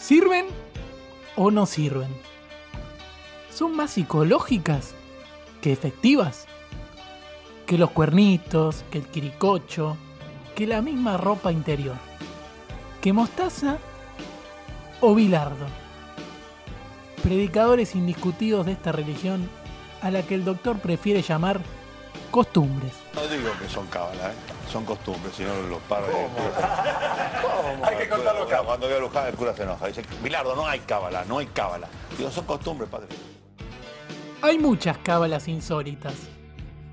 ¿sirven o no sirven? ¿Son más psicológicas que efectivas? Que los cuernitos, que el quiricocho, que la misma ropa interior. Que mostaza o bilardo. Predicadores indiscutidos de esta religión a la que el doctor prefiere llamar costumbres. No digo que son cábalas, ¿eh? son costumbres, si no los padres... Hay que contarlo Cuando, cuando veo a Luján el cura se enoja, dice, Bilardo, no hay cábala, no hay cábala. Digo, son costumbres, padre. Hay muchas cábalas insólitas,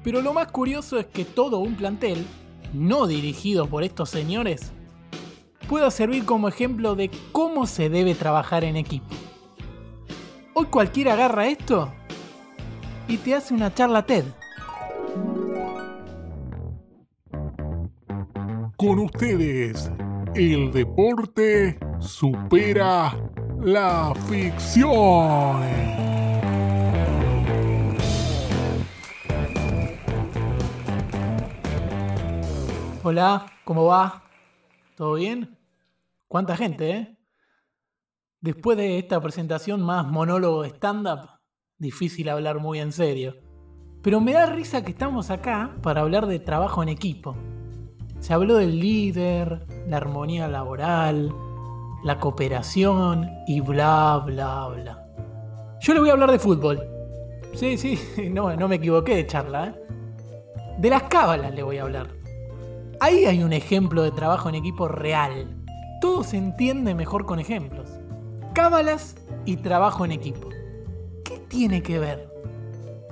pero lo más curioso es que todo un plantel, no dirigido por estos señores, pueda servir como ejemplo de cómo se debe trabajar en equipo. Hoy cualquiera agarra esto y te hace una charla TED. Con ustedes, el deporte supera la ficción. Hola, ¿cómo va? ¿Todo bien? ¿Cuánta gente, eh? Después de esta presentación más monólogo stand-up, difícil hablar muy en serio. Pero me da risa que estamos acá para hablar de trabajo en equipo. Se habló del líder, la armonía laboral, la cooperación y bla, bla, bla. Yo le voy a hablar de fútbol. Sí, sí, no, no me equivoqué de charla, ¿eh? De las cábalas le voy a hablar. Ahí hay un ejemplo de trabajo en equipo real. Todo se entiende mejor con ejemplos. Cábalas y trabajo en equipo. ¿Qué tiene que ver?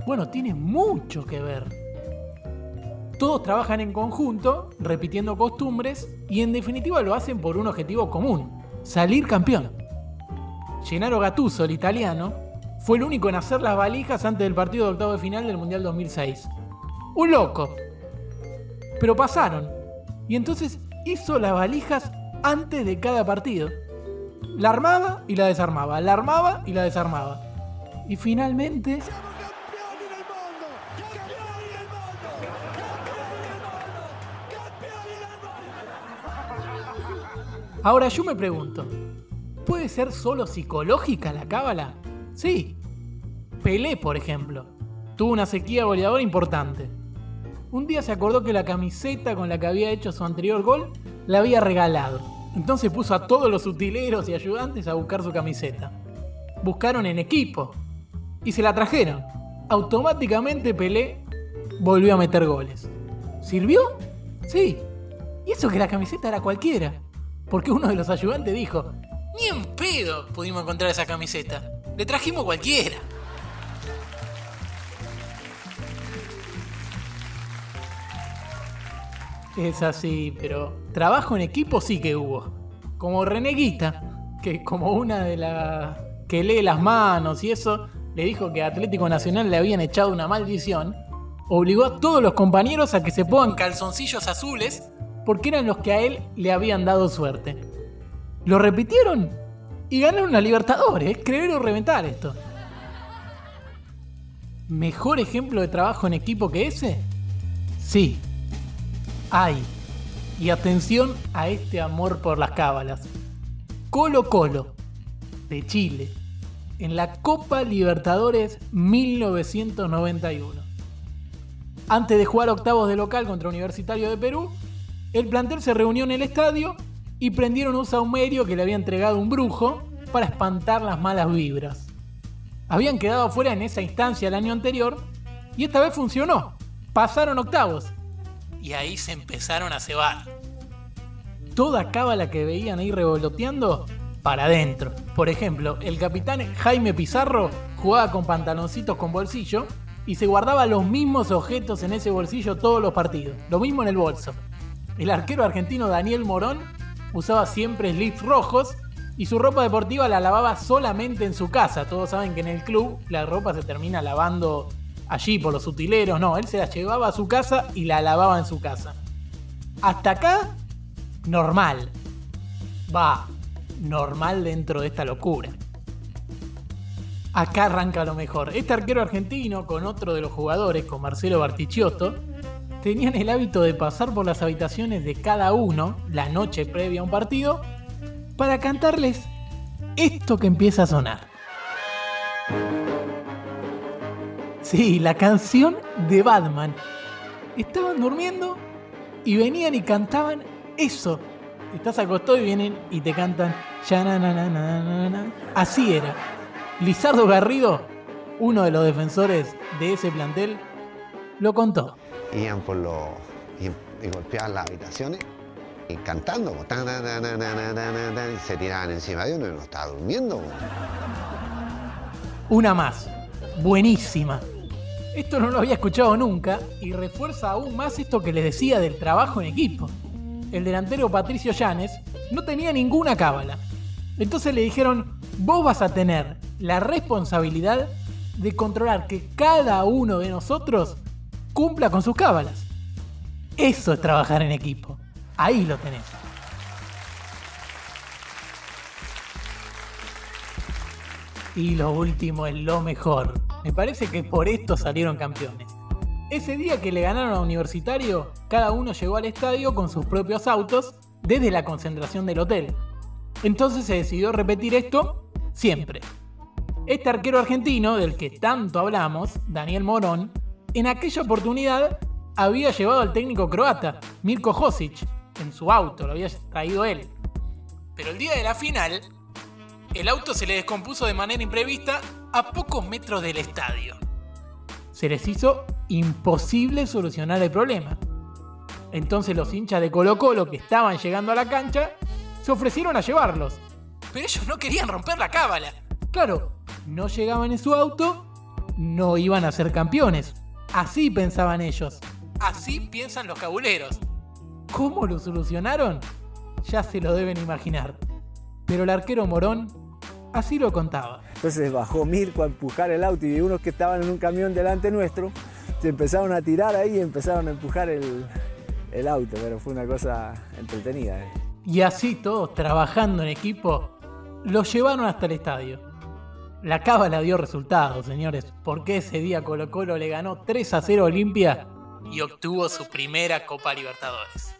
Bueno, tiene mucho que ver. Todos trabajan en conjunto, repitiendo costumbres y en definitiva lo hacen por un objetivo común, salir campeón. Gennaro Gattuso, el italiano, fue el único en hacer las valijas antes del partido de octavo de final del Mundial 2006. Un loco. Pero pasaron. Y entonces hizo las valijas antes de cada partido. La armaba y la desarmaba, la armaba y la desarmaba. Y finalmente... Ahora yo me pregunto, ¿puede ser solo psicológica la cábala? Sí. Pelé, por ejemplo, tuvo una sequía goleadora importante. Un día se acordó que la camiseta con la que había hecho su anterior gol la había regalado. Entonces puso a todos los utileros y ayudantes a buscar su camiseta. Buscaron en equipo y se la trajeron. Automáticamente Pelé volvió a meter goles. ¿Sirvió? Sí. Y eso que la camiseta era cualquiera. Porque uno de los ayudantes dijo, ni en pedo pudimos encontrar esa camiseta. Le trajimos cualquiera. Es así, pero trabajo en equipo sí que hubo. Como Reneguita, que como una de las que lee las manos y eso, le dijo que a Atlético Nacional le habían echado una maldición, obligó a todos los compañeros a que se pongan calzoncillos azules porque eran los que a él le habían dado suerte. Lo repitieron y ganaron la Libertadores, creer o reventar esto. ¿Mejor ejemplo de trabajo en equipo que ese? Sí, hay. Y atención a este amor por las cábalas. Colo Colo, de Chile, en la Copa Libertadores 1991. Antes de jugar octavos de local contra Universitario de Perú, el plantel se reunió en el estadio y prendieron un saumerio que le había entregado un brujo para espantar las malas vibras. Habían quedado fuera en esa instancia el año anterior y esta vez funcionó. Pasaron octavos y ahí se empezaron a cebar. Toda cábala que veían ahí revoloteando, para adentro. Por ejemplo, el capitán Jaime Pizarro jugaba con pantaloncitos con bolsillo y se guardaba los mismos objetos en ese bolsillo todos los partidos, lo mismo en el bolso. El arquero argentino Daniel Morón usaba siempre slips rojos y su ropa deportiva la lavaba solamente en su casa. Todos saben que en el club la ropa se termina lavando allí por los utileros. No, él se la llevaba a su casa y la lavaba en su casa. Hasta acá, normal. Va, normal dentro de esta locura. Acá arranca lo mejor. Este arquero argentino, con otro de los jugadores, con Marcelo Bartichiotto, tenían el hábito de pasar por las habitaciones de cada uno la noche previa a un partido para cantarles esto que empieza a sonar. Sí, la canción de Batman. Estaban durmiendo y venían y cantaban eso. Estás acostado y vienen y te cantan. Así era. Lizardo Garrido, uno de los defensores de ese plantel, lo contó iban por los. y, golpeaban las habitaciones y cantando, y se tiraban encima de uno y uno estaba durmiendo. Una más, buenísima. Esto no lo había escuchado nunca y refuerza aún más esto que les decía del trabajo en equipo. El delantero Patricio Llanes no tenía ninguna cábala. Entonces le dijeron, vos vas a tener la responsabilidad de controlar que cada uno de nosotros cumpla con sus cábalas. Eso es trabajar en equipo. Ahí lo tenés. Y lo último es lo mejor. Me parece que por esto salieron campeones. Ese día que le ganaron a Universitario, cada uno llegó al estadio con sus propios autos desde la concentración del hotel. Entonces se decidió repetir esto siempre. Este arquero argentino, del que tanto hablamos, Daniel Morón, en aquella oportunidad había llevado al técnico croata, Mirko Josic, en su auto, lo había traído él. Pero el día de la final, el auto se le descompuso de manera imprevista a pocos metros del estadio. Se les hizo imposible solucionar el problema. Entonces los hinchas de Colo Colo que estaban llegando a la cancha se ofrecieron a llevarlos. Pero ellos no querían romper la cábala. Claro, no llegaban en su auto, no iban a ser campeones. Así pensaban ellos. Así piensan los cabuleros. ¿Cómo lo solucionaron? Ya se lo deben imaginar. Pero el arquero Morón así lo contaba. Entonces bajó Mirko a empujar el auto y unos que estaban en un camión delante nuestro se empezaron a tirar ahí y empezaron a empujar el, el auto, pero fue una cosa entretenida. eh. Y así todos, trabajando en equipo, lo llevaron hasta el estadio. La cábala dio resultados, señores, porque ese día Colo Colo le ganó 3 a 0 a Olimpia y obtuvo su primera Copa Libertadores.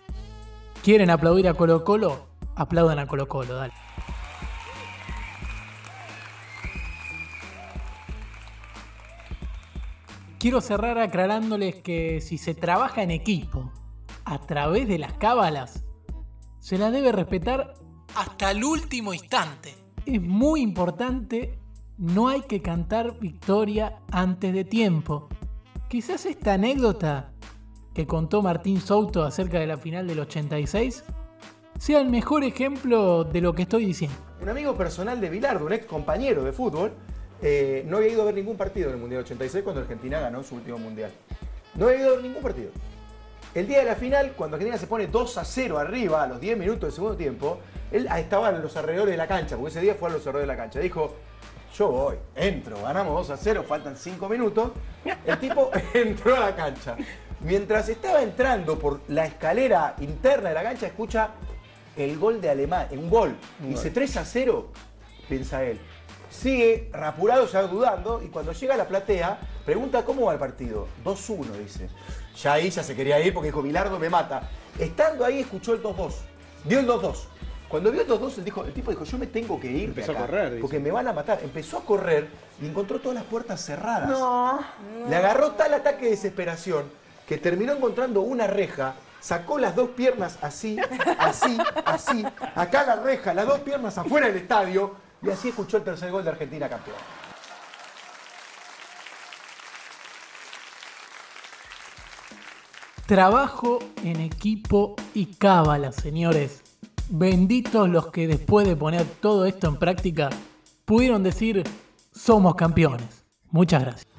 ¿Quieren aplaudir a Colo Colo? Aplaudan a Colo Colo, dale. Quiero cerrar aclarándoles que si se trabaja en equipo a través de las cábalas, se las debe respetar hasta el último instante. Es muy importante, no hay que cantar victoria antes de tiempo. Quizás esta anécdota que contó Martín Souto acerca de la final del 86 sea el mejor ejemplo de lo que estoy diciendo. Un amigo personal de Bilardo, un ex compañero de fútbol, eh, no había ido a ver ningún partido en el Mundial 86 cuando Argentina ganó su último Mundial. No había ido a ver ningún partido. El día de la final, cuando Argentina se pone 2 a 0 arriba a los 10 minutos del segundo tiempo, él estaba en los alrededores de la cancha, porque ese día fue a los alrededores de la cancha. Dijo, yo voy, entro, ganamos 2 a 0, faltan 5 minutos. El tipo entró a la cancha. Mientras estaba entrando por la escalera interna de la cancha, escucha el gol de Alemania, un gol. Dice 3 a 0, piensa él. Sigue rapurado, ya dudando, y cuando llega a la platea, pregunta cómo va el partido. 2-1, dice. Ya ahí ya se quería ir porque dijo, Bilardo me mata. Estando ahí, escuchó el 2-2. Vio el 2-2. Cuando vio el 2-2, el, dijo- el tipo dijo, yo me tengo que ir de Empezó a correr, dice. porque me van a matar. Empezó a correr y encontró todas las puertas cerradas. Le agarró tal ataque de desesperación que terminó encontrando una reja, sacó las dos piernas así, así, así, acá la reja, las dos piernas afuera del estadio, y así escuchó el tercer gol de Argentina campeón. Trabajo en equipo y cábala, señores. Benditos los que después de poner todo esto en práctica pudieron decir somos campeones. Muchas gracias.